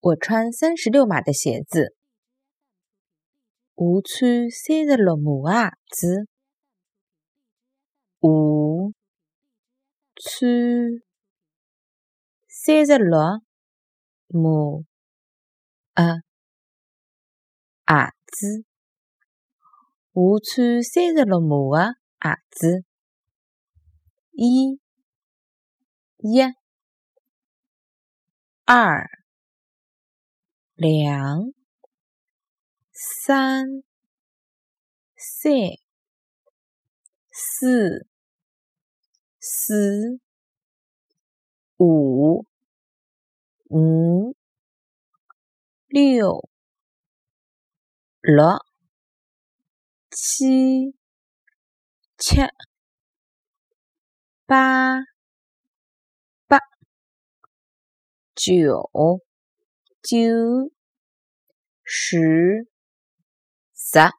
我穿三十六码的鞋子。我穿三十六码的鞋子。我穿三十六码的鞋子。我穿三十六码的鞋子。一，一，二，两，三，三，四，四，五，五，六，六，七，七。八八九九十十。